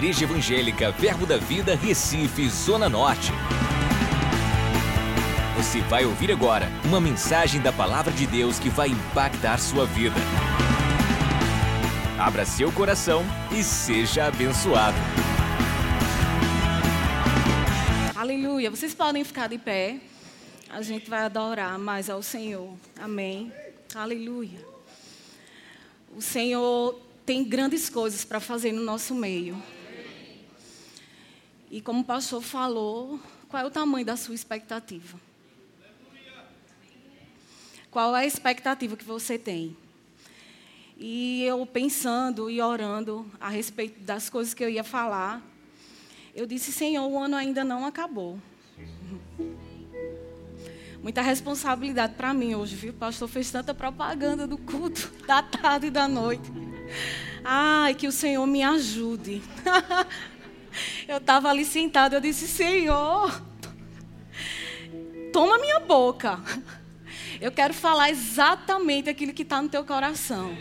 Igreja Evangélica Verbo da Vida, Recife, Zona Norte. Você vai ouvir agora uma mensagem da Palavra de Deus que vai impactar sua vida. Abra seu coração e seja abençoado. Aleluia. Vocês podem ficar de pé. A gente vai adorar mais ao Senhor. Amém. Aleluia. O Senhor tem grandes coisas para fazer no nosso meio. E como o pastor falou, qual é o tamanho da sua expectativa? Qual é a expectativa que você tem? E eu pensando e orando a respeito das coisas que eu ia falar, eu disse: Senhor, o ano ainda não acabou. Muita responsabilidade para mim hoje, viu? O pastor fez tanta propaganda do culto, da tarde e da noite. Ai, que o Senhor me ajude. eu estava ali sentada, eu disse: Senhor, toma minha boca. Eu quero falar exatamente aquilo que está no teu coração.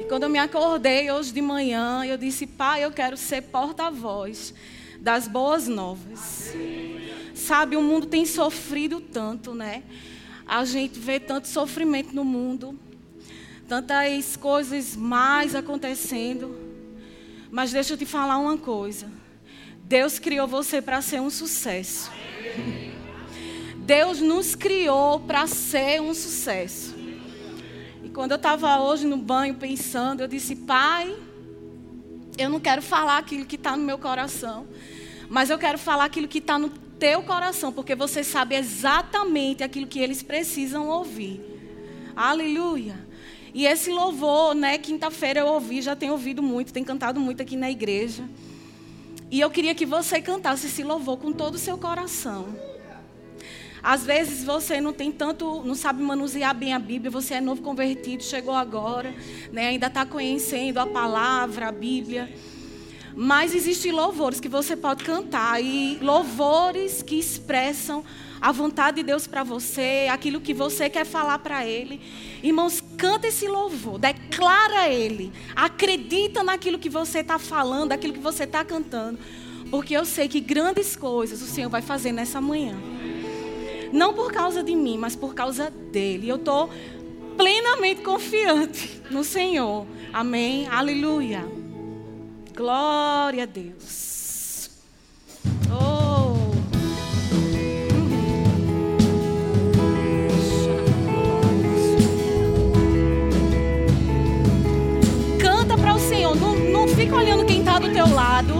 E quando eu me acordei hoje de manhã, eu disse: Pai, eu quero ser porta-voz das boas novas. Sabe, o mundo tem sofrido tanto, né? A gente vê tanto sofrimento no mundo, tantas coisas mais acontecendo. Mas deixa eu te falar uma coisa. Deus criou você para ser um sucesso. Deus nos criou para ser um sucesso. E quando eu estava hoje no banho pensando, eu disse: Pai, eu não quero falar aquilo que está no meu coração, mas eu quero falar aquilo que está no teu coração, porque você sabe exatamente aquilo que eles precisam ouvir. Aleluia. E esse louvor, né, quinta-feira eu ouvi, já tenho ouvido muito, tenho cantado muito aqui na igreja. E eu queria que você cantasse esse louvor com todo o seu coração. Às vezes você não tem tanto, não sabe manusear bem a Bíblia, você é novo convertido, chegou agora, né, ainda está conhecendo a palavra, a Bíblia. Mas existem louvores que você pode cantar e louvores que expressam a vontade de Deus para você, aquilo que você quer falar para Ele. Irmãos, canta esse louvor, declara Ele, acredita naquilo que você está falando, aquilo que você está cantando, porque eu sei que grandes coisas o Senhor vai fazer nessa manhã. Não por causa de mim, mas por causa dele. Eu estou plenamente confiante no Senhor. Amém? Aleluia. Glória a Deus. Não, fica olhando quem está do teu lado.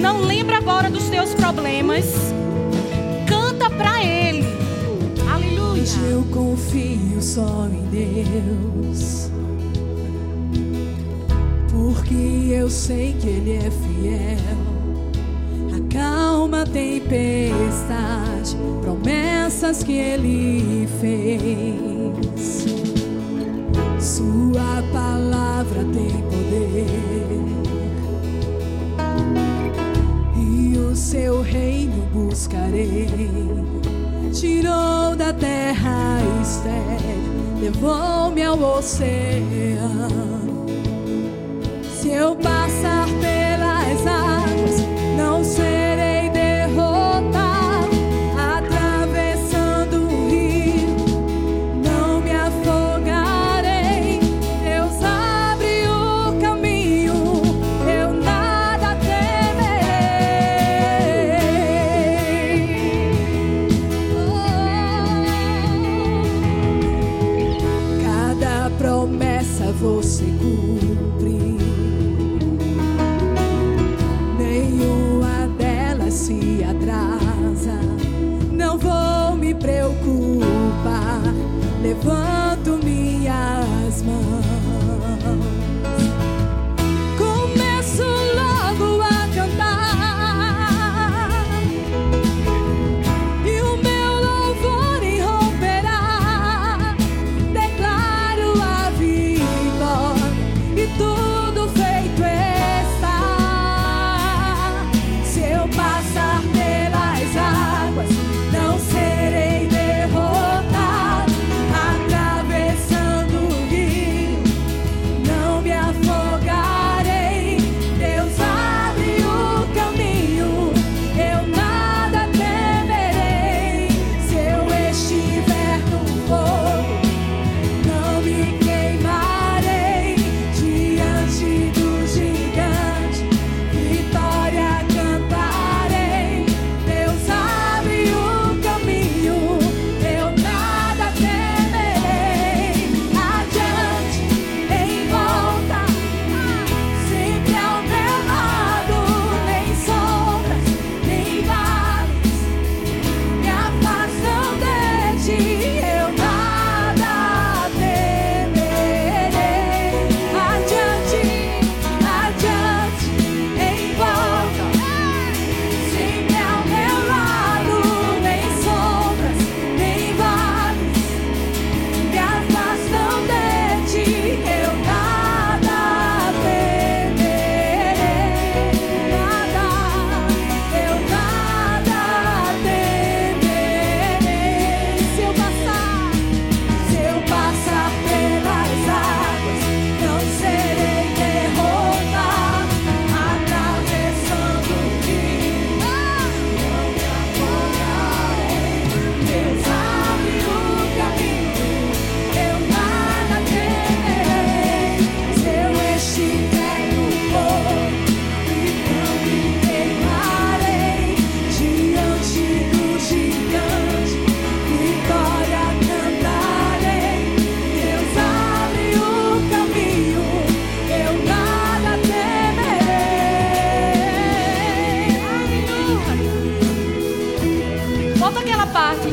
Não lembra agora dos teus problemas. Canta para Ele. Aleluia. Hoje eu confio só em Deus porque eu sei que Ele é fiel. Acalma a tempestade, promessas que Ele fez. Sua palavra tem poder. E o seu reino buscarei. Tirou da terra estéril, levou-me ao oceano se eu passar pelas águas, não serei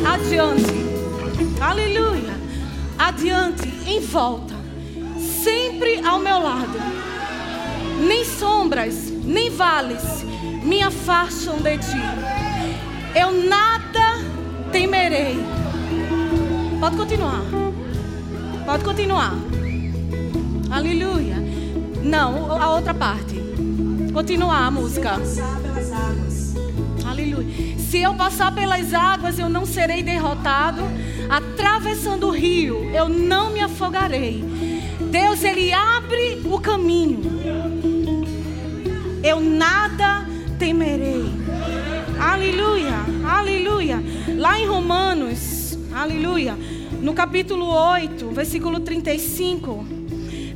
adiante. Aleluia. Adiante, em volta. Sempre ao meu lado. Nem sombras, nem vales me afastam de ti. Eu nada temerei. Pode continuar. Pode continuar. Aleluia. Não, a outra parte. Continuar a música. Se eu passar pelas águas, eu não serei derrotado. Atravessando o rio, eu não me afogarei. Deus, Ele abre o caminho. Eu nada temerei. Aleluia, aleluia. Lá em Romanos, aleluia, no capítulo 8, versículo 35,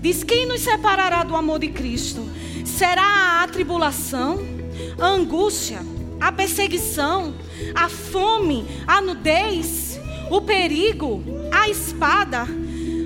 diz: Quem nos separará do amor de Cristo? Será a tribulação, a angústia, a perseguição, a fome, a nudez, o perigo, a espada?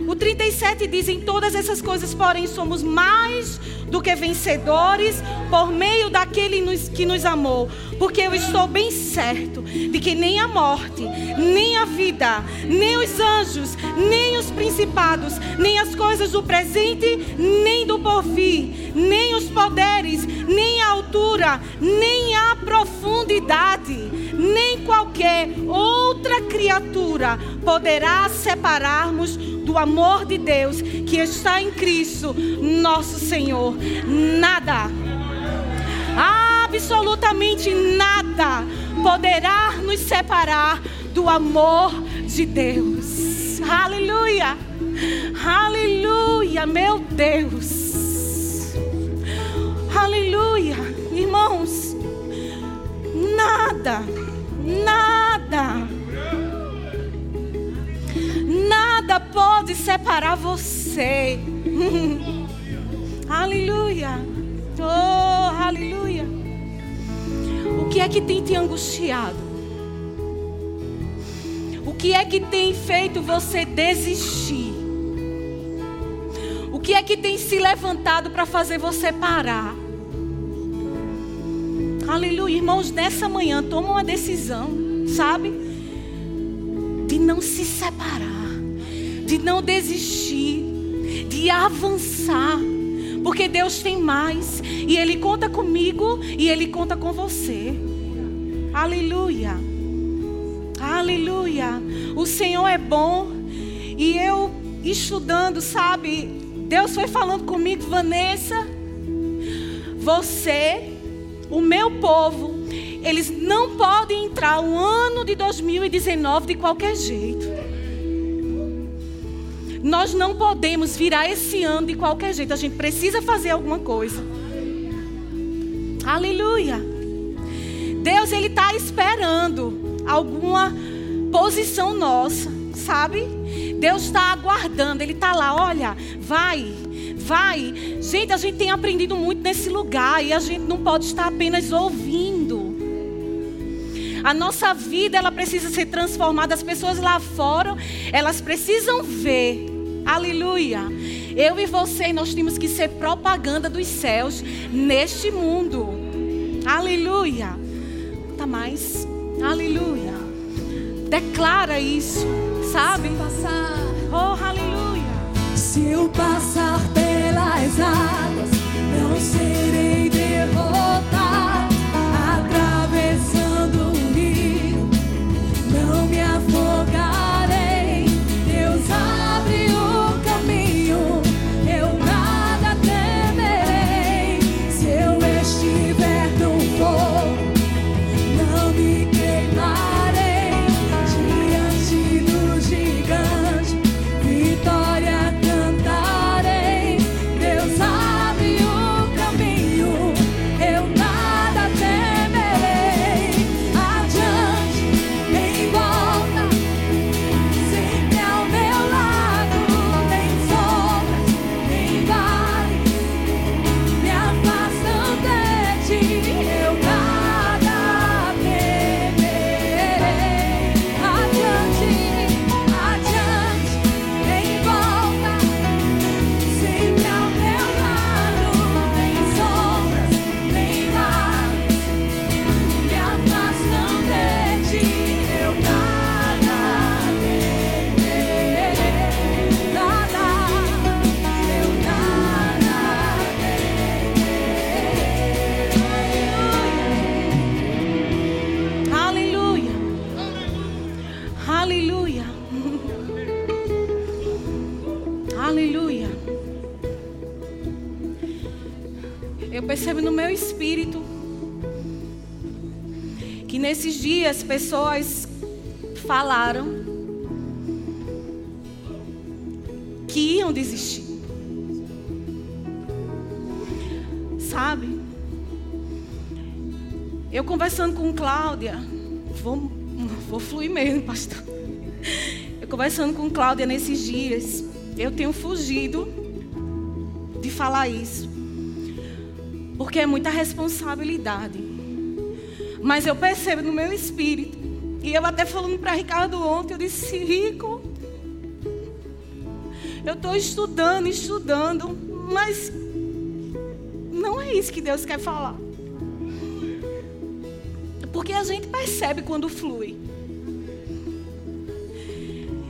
O 37 diz: Em todas essas coisas, porém, somos mais do que vencedores por meio daquele que nos amou. Porque eu estou bem certo de que nem a morte, nem a vida, nem os anjos, nem os principados, nem as coisas do presente, nem do porvir, nem os poderes, nem a altura, nem a profundidade, nem qualquer outra criatura poderá separar-nos do amor de Deus que está em Cristo, nosso Senhor. Nada, absolutamente nada, poderá nos separar do amor de Deus. Aleluia, aleluia, meu Deus. Aleluia, irmãos. Nada, nada Nada pode separar você. aleluia. Oh, aleluia. O que é que tem te angustiado? O que é que tem feito você desistir? O que é que tem se levantado para fazer você parar? Aleluia, irmãos, nessa manhã toma uma decisão, sabe? De não se separar de não desistir, de avançar, porque Deus tem mais e Ele conta comigo e Ele conta com você. Aleluia, aleluia. O Senhor é bom e eu estudando, sabe? Deus foi falando comigo, Vanessa, você, o meu povo, eles não podem entrar o ano de 2019 de qualquer jeito. Nós não podemos virar esse ano de qualquer jeito. A gente precisa fazer alguma coisa. Aleluia. Deus, Ele está esperando alguma posição nossa, sabe? Deus está aguardando, Ele está lá, olha, vai, vai. Gente, a gente tem aprendido muito nesse lugar e a gente não pode estar apenas ouvindo. A nossa vida, ela precisa ser transformada. As pessoas lá fora, elas precisam ver Aleluia. Eu e você, nós temos que ser propaganda dos céus neste mundo. Aleluia. Tá mais. Aleluia. Declara isso, sabe? Oh, aleluia. Se eu passar pelas águas, não serei derrotado. Falaram que iam desistir. Sabe? Eu conversando com Cláudia, vou, vou fluir mesmo, pastor. Eu conversando com Cláudia nesses dias, eu tenho fugido de falar isso. Porque é muita responsabilidade. Mas eu percebo no meu espírito. E eu até falando para Ricardo ontem, eu disse, Rico, eu estou estudando, estudando, mas não é isso que Deus quer falar. Porque a gente percebe quando flui.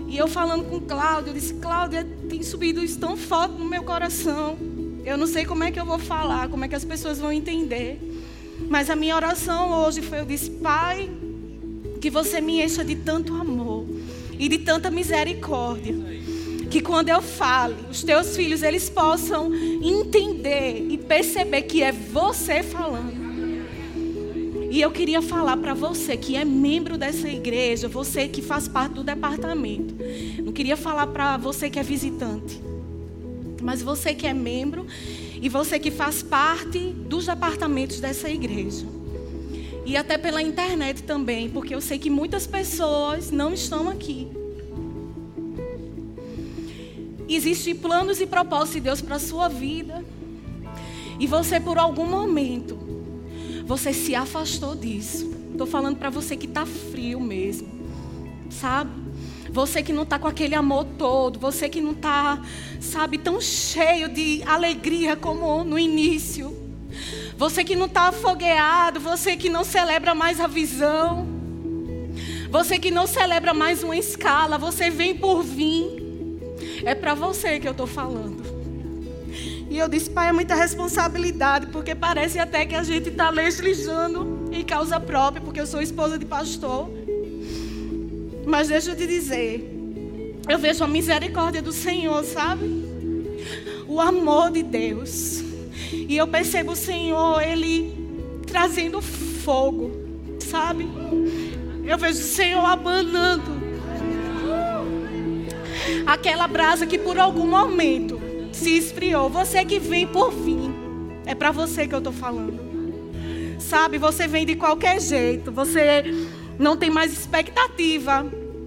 E eu falando com Cláudia, eu disse, Cláudia, tem subido isso tão forte no meu coração. Eu não sei como é que eu vou falar, como é que as pessoas vão entender. Mas a minha oração hoje foi: eu disse, Pai, que você me encha de tanto amor e de tanta misericórdia. Que quando eu fale, os teus filhos eles possam entender e perceber que é você falando. E eu queria falar para você que é membro dessa igreja, você que faz parte do departamento. Não queria falar para você que é visitante. Mas você que é membro e você que faz parte dos departamentos dessa igreja. E até pela internet também, porque eu sei que muitas pessoas não estão aqui. Existem planos e propósitos de Deus para a sua vida. E você, por algum momento, você se afastou disso. Estou falando para você que está frio mesmo. Sabe? Você que não está com aquele amor todo, você que não está, sabe, tão cheio de alegria como no início. Você que não está afogueado, você que não celebra mais a visão. Você que não celebra mais uma escala, você vem por vir. É para você que eu estou falando. E eu disse, pai, é muita responsabilidade, porque parece até que a gente está legislando em causa própria, porque eu sou esposa de pastor. Mas deixa eu te dizer, eu vejo a misericórdia do Senhor, sabe? O amor de Deus. E eu percebo o Senhor, Ele trazendo fogo, sabe? Eu vejo o Senhor abanando aquela brasa que por algum momento se esfriou. Você que vem por fim, é para você que eu estou falando. Sabe, você vem de qualquer jeito, você não tem mais expectativa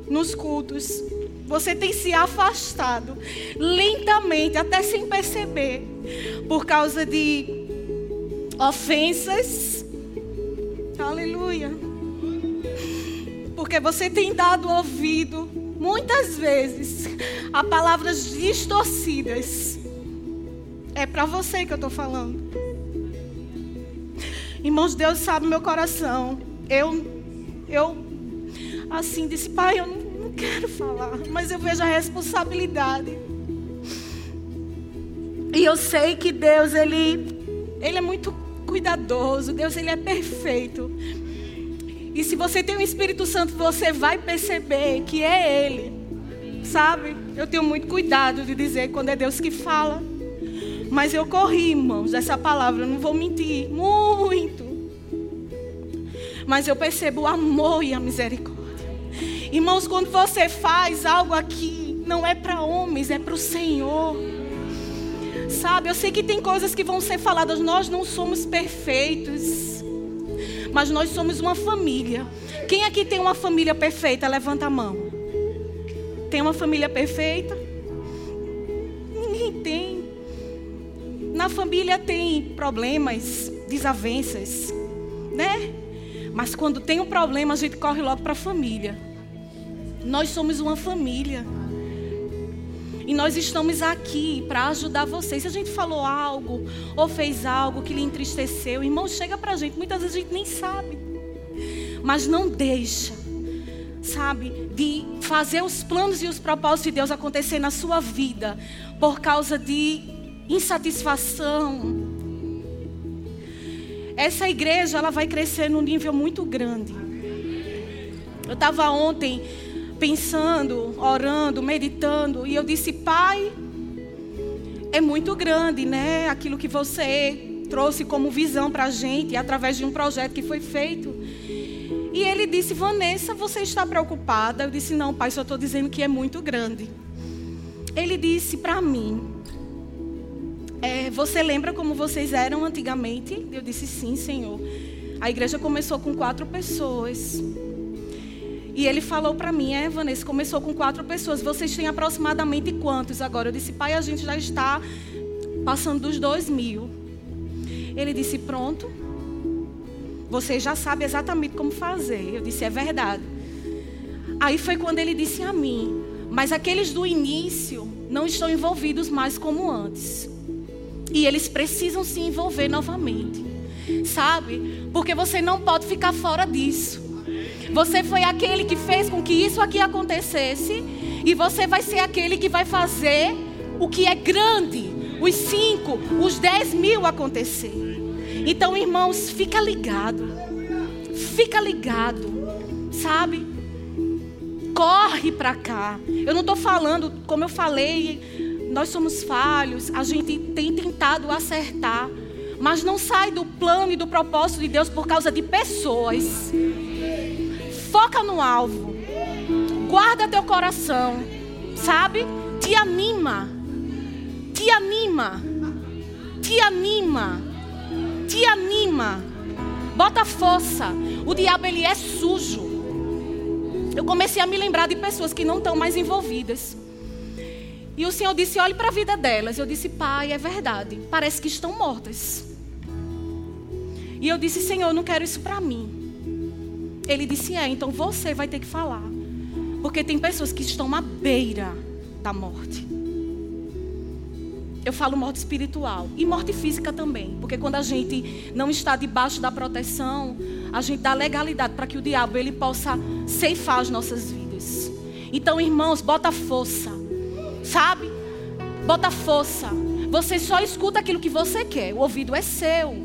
nos cultos. Você tem se afastado lentamente, até sem perceber, por causa de ofensas. Aleluia. Porque você tem dado ouvido, muitas vezes, a palavras distorcidas. É para você que eu estou falando. Irmãos, Deus sabe meu coração. Eu eu assim disse, pai, eu não, quero falar, mas eu vejo a responsabilidade. E eu sei que Deus, ele, ele é muito cuidadoso, Deus, ele é perfeito. E se você tem o Espírito Santo, você vai perceber que é Ele. Sabe? Eu tenho muito cuidado de dizer quando é Deus que fala. Mas eu corri, irmãos, dessa palavra, eu não vou mentir. Muito. Mas eu percebo o amor e a misericórdia. Irmãos, quando você faz algo aqui, não é para homens, é para o Senhor. Sabe, eu sei que tem coisas que vão ser faladas, nós não somos perfeitos, mas nós somos uma família. Quem aqui tem uma família perfeita? Levanta a mão. Tem uma família perfeita? Ninguém tem. Na família tem problemas, desavenças, né? Mas quando tem um problema, a gente corre logo para a família. Nós somos uma família. E nós estamos aqui para ajudar vocês. Se a gente falou algo ou fez algo que lhe entristeceu, irmão, chega para a gente. Muitas vezes a gente nem sabe. Mas não deixa, sabe, de fazer os planos e os propósitos de Deus acontecer na sua vida por causa de insatisfação, essa igreja ela vai crescer num nível muito grande. Eu estava ontem pensando, orando, meditando, e eu disse, Pai, é muito grande, né? Aquilo que você trouxe como visão para a gente, através de um projeto que foi feito. E ele disse: Vanessa, você está preocupada? Eu disse: Não, pai, só estou dizendo que é muito grande. Ele disse para mim: é, Você lembra como vocês eram antigamente? Eu disse: Sim, Senhor. A igreja começou com quatro pessoas. E ele falou para mim, é, Vanessa, começou com quatro pessoas. Vocês têm aproximadamente quantos agora? Eu disse, pai, a gente já está passando dos dois mil. Ele disse, pronto. Você já sabe exatamente como fazer. Eu disse, é verdade. Aí foi quando ele disse a mim, mas aqueles do início não estão envolvidos mais como antes. E eles precisam se envolver novamente. Sabe? Porque você não pode ficar fora disso. Você foi aquele que fez com que isso aqui acontecesse. E você vai ser aquele que vai fazer o que é grande, os cinco, os dez mil acontecer. Então, irmãos, fica ligado. Fica ligado. Sabe? Corre para cá. Eu não estou falando, como eu falei, nós somos falhos, a gente tem tentado acertar. Mas não sai do plano e do propósito de Deus por causa de pessoas. Foca no alvo. Guarda teu coração. Sabe? Te anima. Te anima. Te anima. Te anima. Bota força. O diabo ele é sujo. Eu comecei a me lembrar de pessoas que não estão mais envolvidas. E o Senhor disse: olhe para a vida delas. Eu disse: Pai, é verdade. Parece que estão mortas. E eu disse: Senhor, eu não quero isso para mim. Ele disse: É, então você vai ter que falar. Porque tem pessoas que estão à beira da morte. Eu falo morte espiritual e morte física também. Porque quando a gente não está debaixo da proteção, a gente dá legalidade para que o diabo ele possa ceifar as nossas vidas. Então, irmãos, bota força. Sabe? Bota força. Você só escuta aquilo que você quer. O ouvido é seu.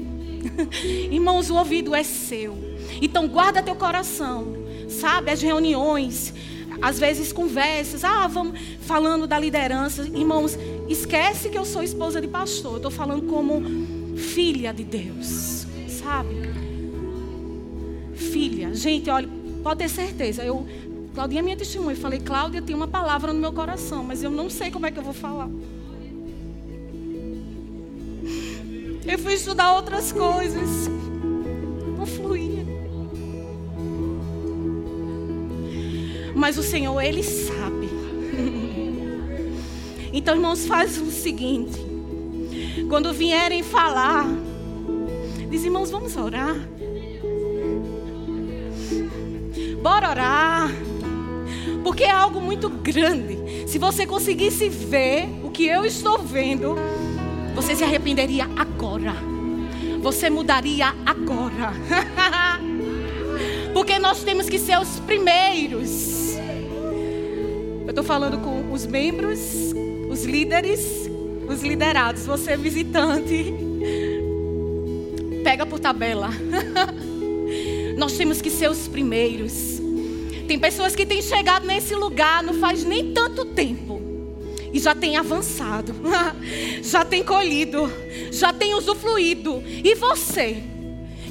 irmãos, o ouvido é seu. Então guarda teu coração, sabe? As reuniões, às vezes conversas, ah, vamos falando da liderança, irmãos, esquece que eu sou esposa de pastor. Eu estou falando como filha de Deus, sabe? Filha, gente, olha, pode ter certeza. Eu, Claudinha é minha testemunha. Eu falei, Cláudia, tem uma palavra no meu coração, mas eu não sei como é que eu vou falar. Eu fui estudar outras coisas. Não fluía. Mas o Senhor, Ele sabe. Então, irmãos, faz o seguinte. Quando vierem falar, diz, irmãos, vamos orar. Bora orar. Porque é algo muito grande. Se você conseguisse ver o que eu estou vendo, você se arrependeria agora. Você mudaria agora. Porque nós temos que ser os primeiros estou falando com os membros, os líderes, os liderados. Você é visitante. Pega por tabela. Nós temos que ser os primeiros. Tem pessoas que têm chegado nesse lugar não faz nem tanto tempo. E já tem avançado, já tem colhido, já tem usufruído. E você,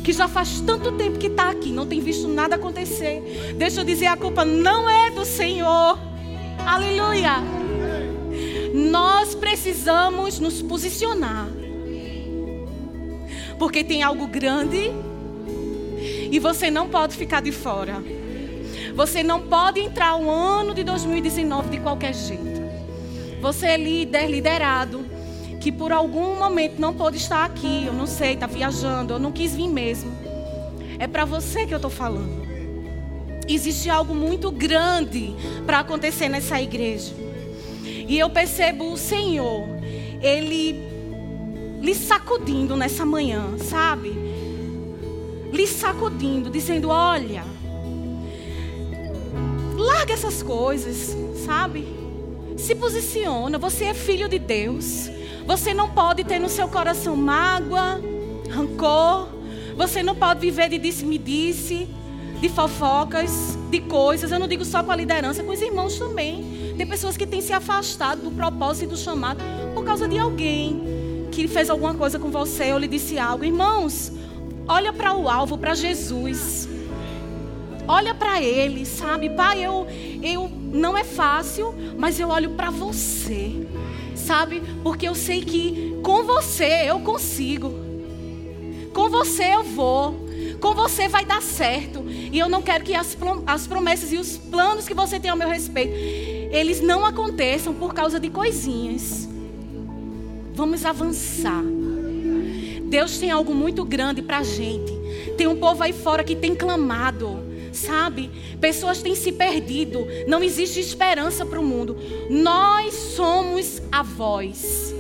que já faz tanto tempo que está aqui, não tem visto nada acontecer. Deixa eu dizer, a culpa não é do Senhor. Aleluia. Nós precisamos nos posicionar. Porque tem algo grande e você não pode ficar de fora. Você não pode entrar o ano de 2019 de qualquer jeito. Você é líder, liderado, que por algum momento não pôde estar aqui, eu não sei, está viajando, eu não quis vir mesmo. É para você que eu estou falando existe algo muito grande para acontecer nessa igreja. E eu percebo o Senhor, Ele lhe sacudindo nessa manhã, sabe? Lhe sacudindo, dizendo: Olha, larga essas coisas, sabe? Se posiciona, você é filho de Deus. Você não pode ter no seu coração mágoa, rancor. Você não pode viver de disse-me-disse. -disse de fofocas, de coisas. Eu não digo só com a liderança, com os irmãos também. Tem pessoas que têm se afastado do propósito e do chamado por causa de alguém. que fez alguma coisa com você ou lhe disse algo. Irmãos, olha para o alvo, para Jesus. Olha para ele, sabe? Pai, eu, eu não é fácil, mas eu olho para você. Sabe? Porque eu sei que com você eu consigo. Com você eu vou. Com você vai dar certo. E eu não quero que as, as promessas e os planos que você tem ao meu respeito, eles não aconteçam por causa de coisinhas. Vamos avançar. Deus tem algo muito grande para a gente. Tem um povo aí fora que tem clamado sabe? Pessoas têm se perdido, não existe esperança para o mundo. Nós somos a voz.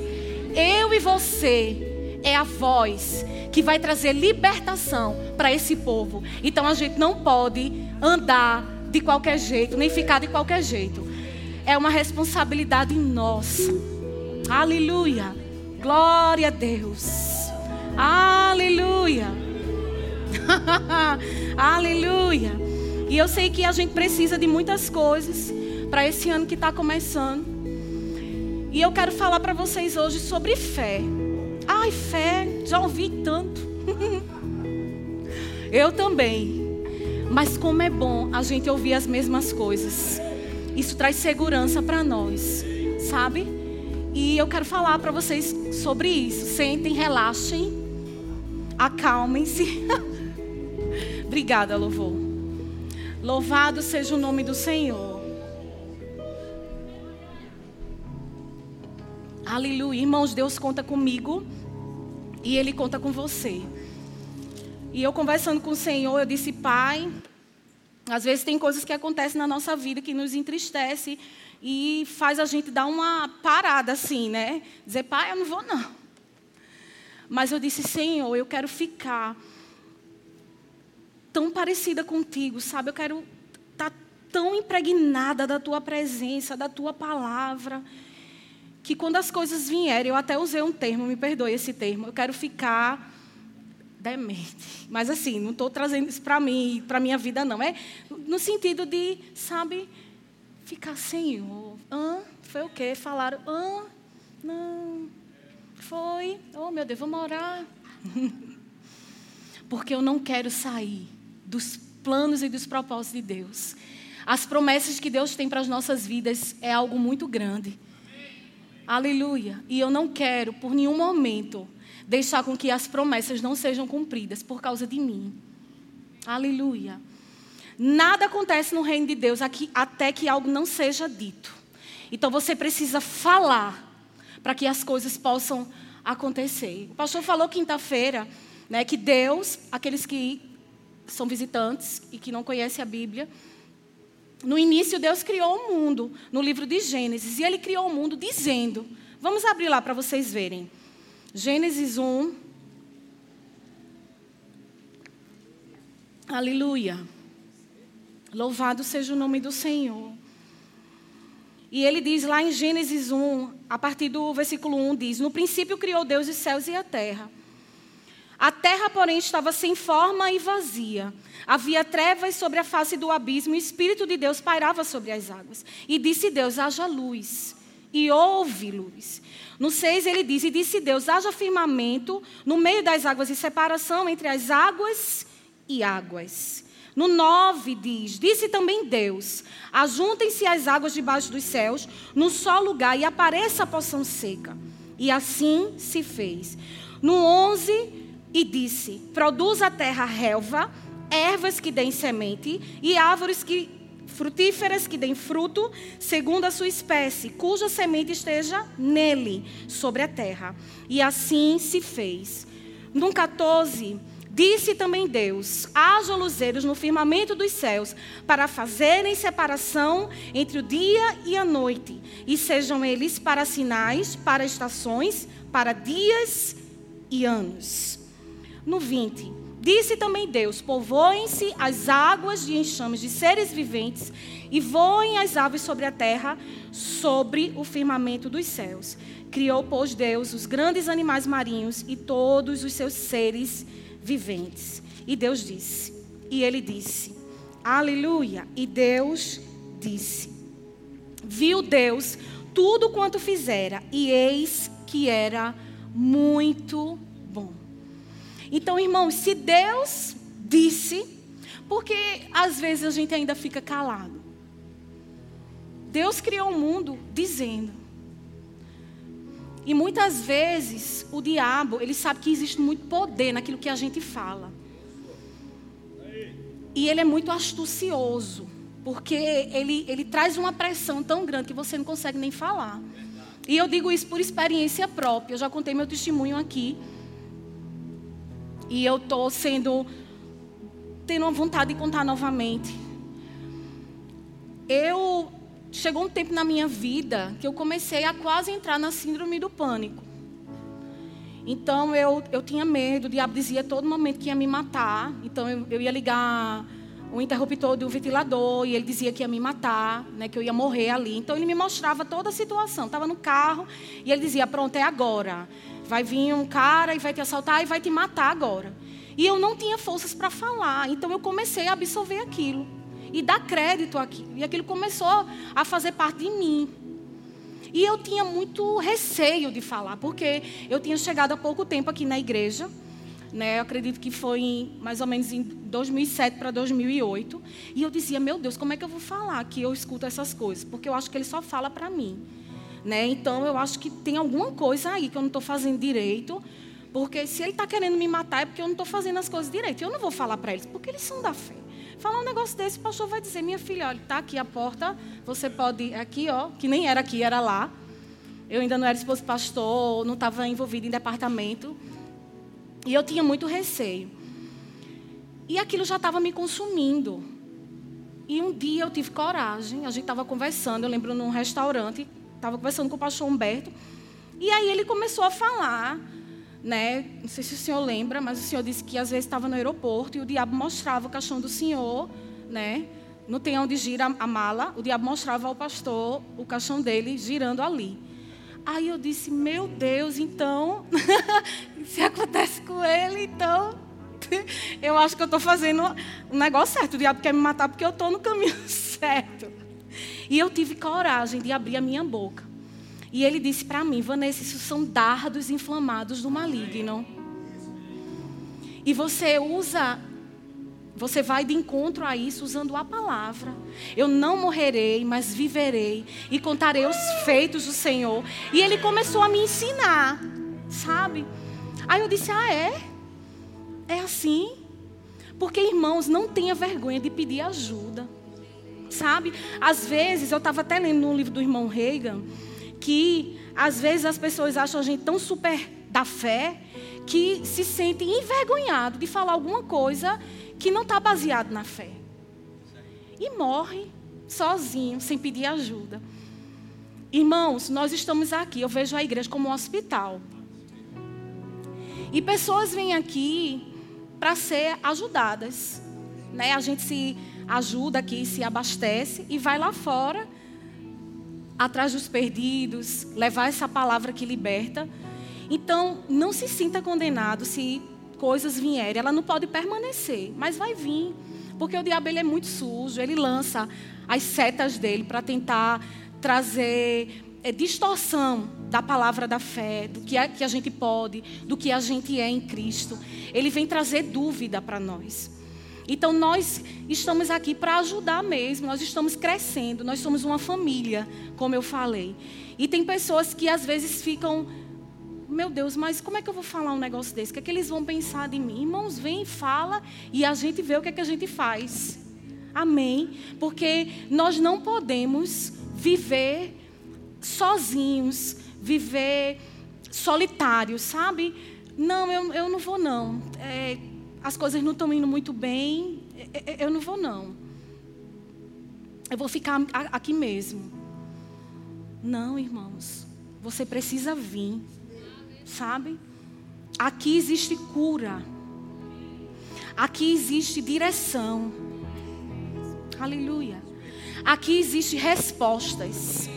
Eu e você é a voz que vai trazer libertação para esse povo. Então a gente não pode andar de qualquer jeito, nem ficar de qualquer jeito. É uma responsabilidade nossa. Aleluia. Glória a Deus. Aleluia. Aleluia. E eu sei que a gente precisa de muitas coisas para esse ano que está começando. E eu quero falar para vocês hoje sobre fé. Ai, fé, já ouvi tanto. eu também. Mas como é bom a gente ouvir as mesmas coisas. Isso traz segurança para nós, sabe? E eu quero falar para vocês sobre isso. Sentem, relaxem, acalmem-se. Obrigada, louvor. Louvado seja o nome do Senhor. Aleluia. Irmãos, Deus conta comigo e Ele conta com você. E eu conversando com o Senhor, eu disse, Pai, às vezes tem coisas que acontecem na nossa vida que nos entristece e faz a gente dar uma parada assim, né? Dizer, Pai, eu não vou não. Mas eu disse, Senhor, eu quero ficar tão parecida contigo, sabe? Eu quero estar tá tão impregnada da tua presença, da tua palavra, que quando as coisas vierem, eu até usei um termo, me perdoe esse termo, eu quero ficar demente. Mas assim, não estou trazendo isso para mim, para minha vida não, é no sentido de, sabe, ficar Senhor. Hã? Foi o quê? Falaram, hã? Não. Foi. Oh, meu Deus, vamos orar. Porque eu não quero sair dos planos e dos propósitos de Deus. As promessas que Deus tem para as nossas vidas é algo muito grande. Aleluia. E eu não quero, por nenhum momento, deixar com que as promessas não sejam cumpridas por causa de mim. Aleluia. Nada acontece no reino de Deus aqui, até que algo não seja dito. Então você precisa falar para que as coisas possam acontecer. O pastor falou quinta-feira né, que Deus, aqueles que são visitantes e que não conhecem a Bíblia. No início, Deus criou o mundo, no livro de Gênesis, e Ele criou o mundo dizendo: Vamos abrir lá para vocês verem. Gênesis 1. Aleluia. Louvado seja o nome do Senhor. E ele diz lá em Gênesis 1, a partir do versículo 1, diz: No princípio criou Deus os céus e a terra. A terra, porém, estava sem forma e vazia. Havia trevas sobre a face do abismo e o Espírito de Deus pairava sobre as águas. E disse Deus: haja luz. E houve luz. No 6 ele diz: E disse Deus: haja firmamento no meio das águas e separação entre as águas e águas. No 9 diz: Disse também Deus: Ajuntem-se as águas debaixo dos céus, num só lugar, e apareça a poção seca. E assim se fez. No 11 e disse: Produz a terra relva, ervas que deem semente e árvores que frutíferas que deem fruto, segundo a sua espécie, cuja semente esteja nele, sobre a terra. E assim se fez. No 14, disse também Deus: haja luzeiros no firmamento dos céus, para fazerem separação entre o dia e a noite, e sejam eles para sinais, para estações, para dias e anos. No 20, disse também Deus: Povoem-se as águas de enxames de seres viventes e voem as aves sobre a terra, sobre o firmamento dos céus. Criou, pois, Deus os grandes animais marinhos e todos os seus seres viventes. E Deus disse, e ele disse: Aleluia. E Deus disse: Viu Deus tudo quanto fizera, e eis que era muito. Então, irmãos, se Deus disse, porque às vezes a gente ainda fica calado. Deus criou o mundo dizendo. E muitas vezes o diabo, ele sabe que existe muito poder naquilo que a gente fala. E ele é muito astucioso, porque ele, ele traz uma pressão tão grande que você não consegue nem falar. E eu digo isso por experiência própria. Eu já contei meu testemunho aqui. E eu estou sendo. tendo uma vontade de contar novamente. Eu. Chegou um tempo na minha vida que eu comecei a quase entrar na síndrome do pânico. Então eu, eu tinha medo, o diabo dizia todo momento que ia me matar. Então eu, eu ia ligar o interruptor um ventilador e ele dizia que ia me matar, né, que eu ia morrer ali. Então ele me mostrava toda a situação. Estava no carro e ele dizia: Pronto, é agora. Vai vir um cara e vai te assaltar e vai te matar agora. E eu não tinha forças para falar. Então eu comecei a absorver aquilo e dar crédito àquilo. E aquilo começou a fazer parte de mim. E eu tinha muito receio de falar, porque eu tinha chegado há pouco tempo aqui na igreja. Né, eu acredito que foi em, mais ou menos em 2007 para 2008. E eu dizia, meu Deus, como é que eu vou falar que eu escuto essas coisas? Porque eu acho que ele só fala para mim. Né? Então, eu acho que tem alguma coisa aí que eu não estou fazendo direito. Porque se ele está querendo me matar é porque eu não estou fazendo as coisas direito. Eu não vou falar para eles, porque eles são da fé. Falar um negócio desse, o pastor vai dizer, minha filha, olha, está aqui a porta, você pode, aqui, ó, que nem era aqui, era lá. Eu ainda não era esposo pastor, não estava envolvida em departamento. E eu tinha muito receio. E aquilo já estava me consumindo. E um dia eu tive coragem, a gente estava conversando, eu lembro num restaurante, estava conversando com o pastor Humberto, e aí ele começou a falar, né? Não sei se o senhor lembra, mas o senhor disse que às vezes estava no aeroporto e o diabo mostrava o caixão do senhor, né? Não tem onde gira a mala, o diabo mostrava ao pastor o caixão dele girando ali. Aí eu disse, meu Deus, então, se acontece com ele, então, eu acho que eu estou fazendo um negócio certo. O diabo quer me matar porque eu estou no caminho certo. E eu tive coragem de abrir a minha boca. E ele disse para mim, Vanessa, isso são dardos inflamados do maligno. E você usa você vai de encontro a isso usando a palavra. Eu não morrerei, mas viverei e contarei os feitos do Senhor. E ele começou a me ensinar, sabe? Aí eu disse: Ah, é? É assim? Porque, irmãos, não tenha vergonha de pedir ajuda. Sabe? Às vezes, eu estava até lendo no livro do irmão Reagan, que às vezes as pessoas acham a gente tão super da fé que se sentem envergonhados de falar alguma coisa que não está baseado na fé. E morre sozinho, sem pedir ajuda. Irmãos, nós estamos aqui, eu vejo a igreja como um hospital. E pessoas vêm aqui para ser ajudadas. Né? A gente se ajuda aqui, se abastece e vai lá fora, atrás dos perdidos, levar essa palavra que liberta. Então, não se sinta condenado se coisas vierem, ela não pode permanecer, mas vai vir. Porque o diabo ele é muito sujo, ele lança as setas dele para tentar trazer é, distorção da palavra da fé, do que, é, que a gente pode, do que a gente é em Cristo. Ele vem trazer dúvida para nós. Então nós estamos aqui para ajudar mesmo, nós estamos crescendo, nós somos uma família, como eu falei. E tem pessoas que às vezes ficam meu Deus, mas como é que eu vou falar um negócio desse? O que é que eles vão pensar de mim? Irmãos, vem, fala e a gente vê o que é que a gente faz. Amém? Porque nós não podemos viver sozinhos, viver solitários, sabe? Não, eu, eu não vou não. É, as coisas não estão indo muito bem, eu não vou não. Eu vou ficar aqui mesmo. Não, irmãos. Você precisa vir sabe? Aqui existe cura. Aqui existe direção. Aleluia. Aqui existe respostas.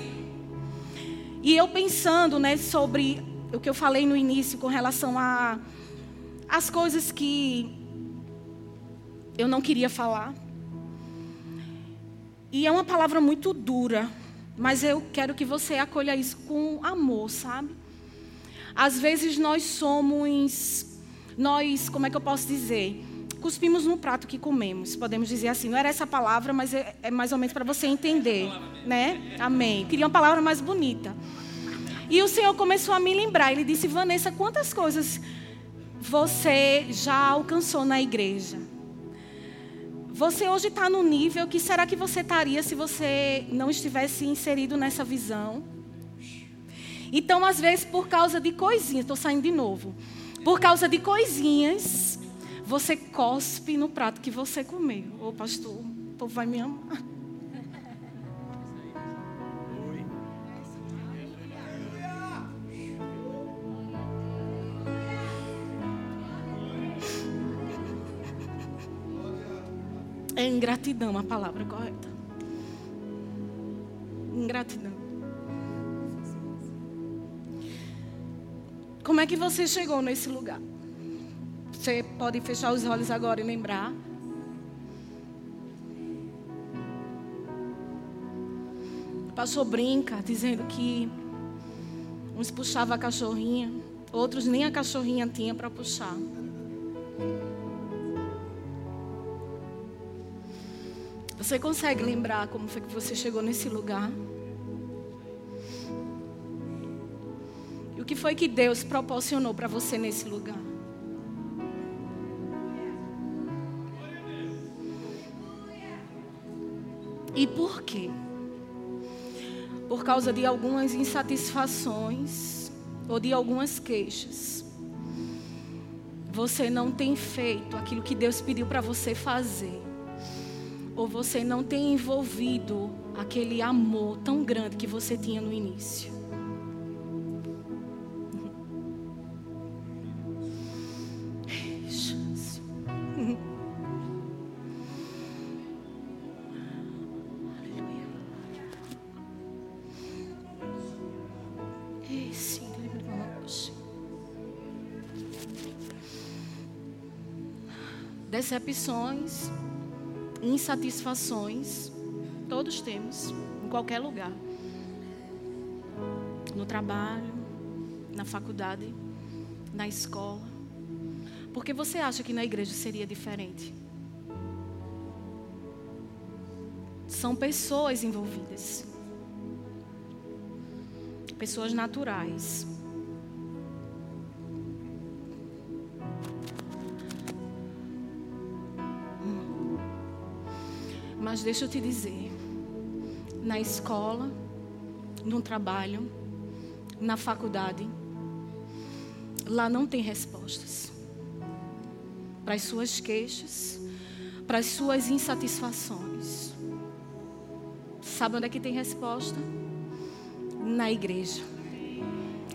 E eu pensando, né, sobre o que eu falei no início com relação a as coisas que eu não queria falar. E é uma palavra muito dura, mas eu quero que você acolha isso com amor, sabe? Às vezes nós somos, nós, como é que eu posso dizer? Cuspimos no prato que comemos, podemos dizer assim. Não era essa palavra, mas é, é mais ou menos para você entender, né? Amém. Queria uma palavra mais bonita. E o Senhor começou a me lembrar. Ele disse: Vanessa, quantas coisas você já alcançou na igreja? Você hoje está no nível que será que você estaria se você não estivesse inserido nessa visão? Então, às vezes, por causa de coisinhas, estou saindo de novo. Por causa de coisinhas, você cospe no prato que você comeu. Ô, pastor, o povo vai me amar. É ingratidão a palavra correta. Ingratidão. Como é que você chegou nesse lugar? Você pode fechar os olhos agora e lembrar. O pastor brinca dizendo que uns puxavam a cachorrinha, outros nem a cachorrinha tinha para puxar. Você consegue lembrar como foi que você chegou nesse lugar? E o que foi que Deus proporcionou para você nesse lugar? E por quê? Por causa de algumas insatisfações ou de algumas queixas. Você não tem feito aquilo que Deus pediu para você fazer ou você não tem envolvido aquele amor tão grande que você tinha no início. Decepções insatisfações, todos temos, em qualquer lugar. No trabalho, na faculdade, na escola. Porque você acha que na igreja seria diferente? São pessoas envolvidas. Pessoas naturais. Mas deixa eu te dizer, na escola, no trabalho, na faculdade, lá não tem respostas para as suas queixas, para as suas insatisfações. Sabe onde é que tem resposta? Na igreja,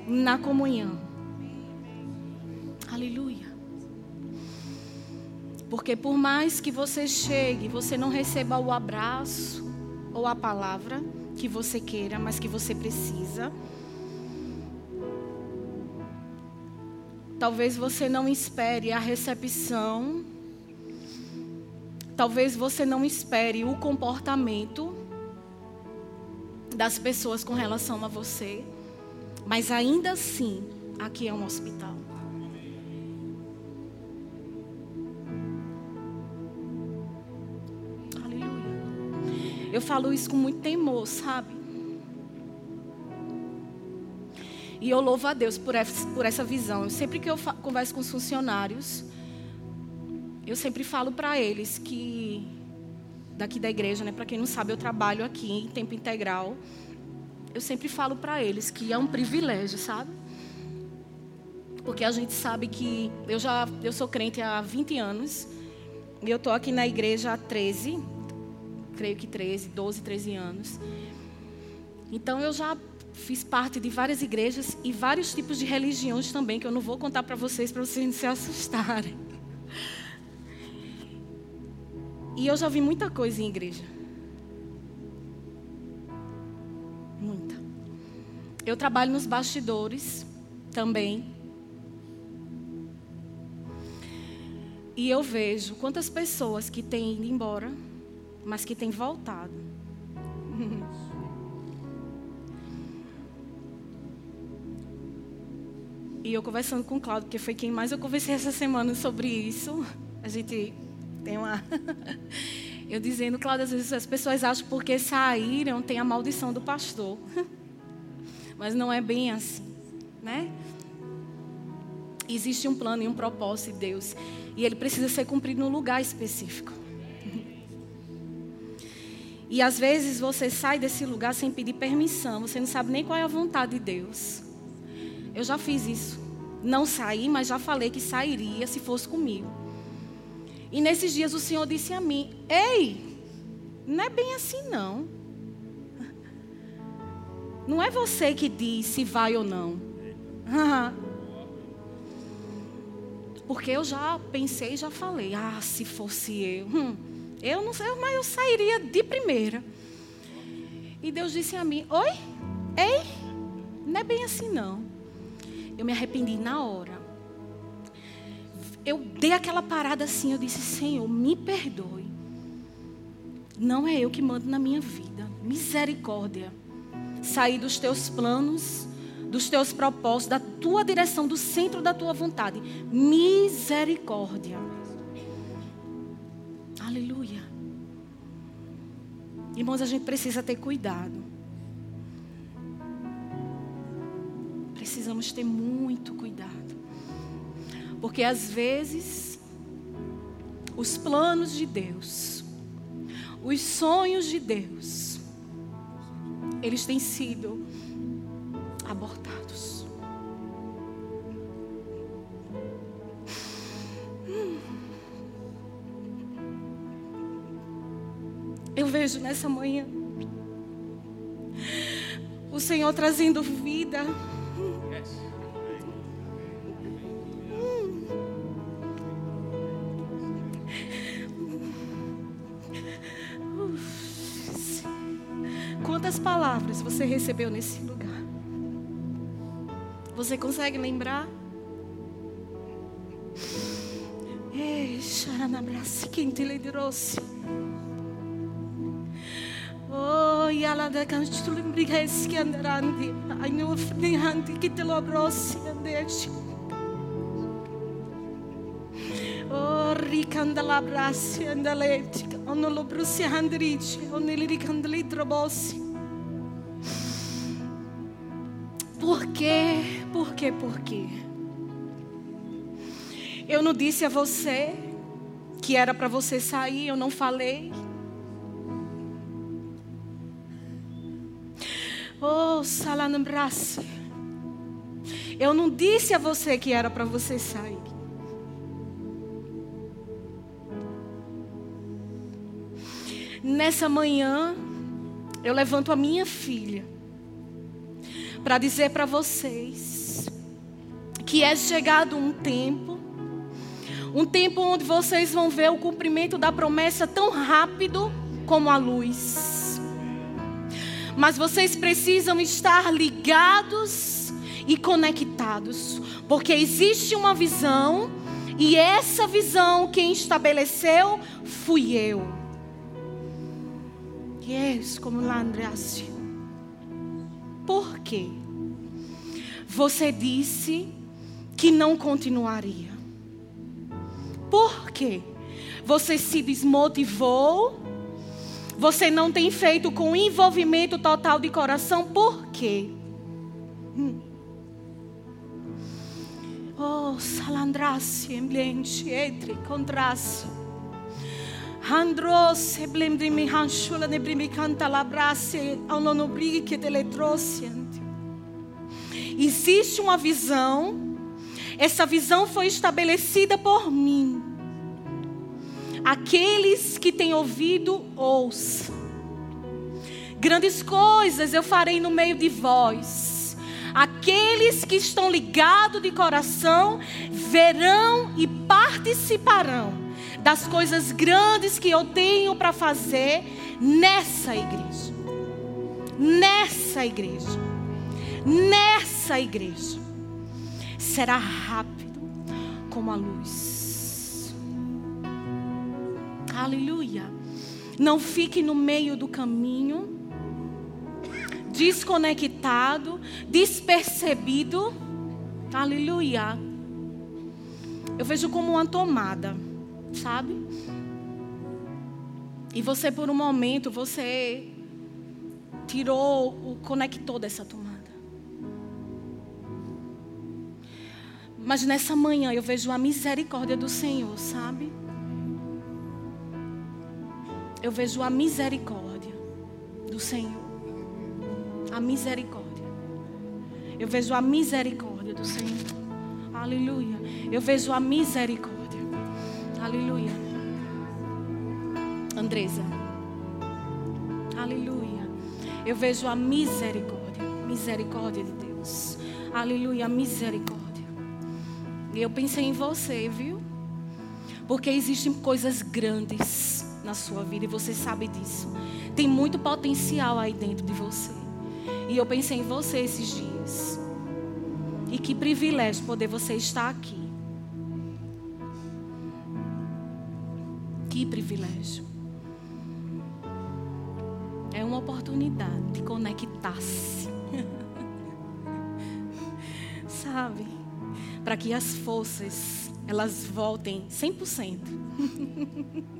na comunhão. Porque por mais que você chegue, você não receba o abraço ou a palavra que você queira, mas que você precisa. Talvez você não espere a recepção. Talvez você não espere o comportamento das pessoas com relação a você. Mas ainda assim, aqui é um hospital. Eu falo isso com muito temor, sabe? E eu louvo a Deus por essa, visão. Sempre que eu converso com os funcionários, eu sempre falo para eles que, daqui da igreja, né, para quem não sabe, eu trabalho aqui em tempo integral. Eu sempre falo para eles que é um privilégio, sabe? Porque a gente sabe que eu já eu sou crente há 20 anos. E eu estou aqui na igreja há 13 creio que 13, 12, 13 anos. Então eu já fiz parte de várias igrejas e vários tipos de religiões também, que eu não vou contar para vocês, para vocês não se assustarem. E eu já vi muita coisa em igreja. Muita. Eu trabalho nos bastidores também. E eu vejo quantas pessoas que têm ido embora mas que tem voltado. E eu conversando com o Cláudio, que foi quem mais eu conversei essa semana sobre isso. A gente tem uma. Eu dizendo, Cláudio, às vezes as pessoas acham porque saíram tem a maldição do pastor. Mas não é bem assim, né? Existe um plano e um propósito de Deus. E ele precisa ser cumprido num lugar específico. E às vezes você sai desse lugar sem pedir permissão. Você não sabe nem qual é a vontade de Deus. Eu já fiz isso. Não saí, mas já falei que sairia se fosse comigo. E nesses dias o Senhor disse a mim: Ei, não é bem assim não. Não é você que diz se vai ou não. Porque eu já pensei, já falei, ah, se fosse eu, hum, eu não sei, mas eu sairia de primeira. E Deus disse a mim: Oi, ei, não é bem assim não. Eu me arrependi na hora eu dei aquela parada assim, eu disse: Senhor, me perdoe. Não é eu que mando na minha vida. Misericórdia. Sair dos teus planos, dos teus propósitos, da tua direção, do centro da tua vontade. Misericórdia. Aleluia. Irmãos, a gente precisa ter cuidado. Precisamos ter muito cuidado. Porque às vezes os planos de Deus, os sonhos de Deus, eles têm sido abortados. Vejo nessa manhã o Senhor trazendo vida. Quantas palavras você recebeu nesse lugar? Você consegue lembrar? Ei, Xaranabrasi, quem te trouxe? Ela da canto tu lembrigas que andarandi, ai no frente que te lo brossi andeste. Oh, ricanda la brassi andaletica, onno lo brussi andrici, onno li ricandali trobossi. Por quê? Por quê? Por quê? Eu não disse a você que era para você sair, eu não falei. Eu não disse a você que era para você sair. Nessa manhã, eu levanto a minha filha para dizer para vocês que é chegado um tempo, um tempo onde vocês vão ver o cumprimento da promessa tão rápido como a luz. Mas vocês precisam estar ligados e conectados, porque existe uma visão e essa visão quem estabeleceu fui eu. Yes, como lá Andréasio. Por quê? Você disse que não continuaria. Por quê? Você se desmotivou. Você não tem feito com envolvimento total de coração. Por quê? Hum. Oh, salandrasse, ambiente, entre, contrasse. Andros blembrimi hanshula ne brimi canta labrasse ao nono brigue dele trouxe. Existe uma visão. Essa visão foi estabelecida por mim. Aqueles que têm ouvido, ouçam. Grandes coisas eu farei no meio de vós. Aqueles que estão ligados de coração verão e participarão das coisas grandes que eu tenho para fazer nessa igreja. Nessa igreja. Nessa igreja. Será rápido como a luz. Aleluia. Não fique no meio do caminho, desconectado, despercebido. Aleluia. Eu vejo como uma tomada, sabe? E você, por um momento, você tirou o conector dessa tomada. Mas nessa manhã eu vejo a misericórdia do Senhor, sabe? Eu vejo a misericórdia do Senhor. A misericórdia. Eu vejo a misericórdia do Senhor. Aleluia. Eu vejo a misericórdia. Aleluia. Andresa. Aleluia. Eu vejo a misericórdia. Misericórdia de Deus. Aleluia. Misericórdia. E eu pensei em você, viu? Porque existem coisas grandes na sua vida e você sabe disso. Tem muito potencial aí dentro de você. E eu pensei em você esses dias. E que privilégio poder você estar aqui. Que privilégio. É uma oportunidade de conectar-se. Sabe? para que as forças elas voltem 100%.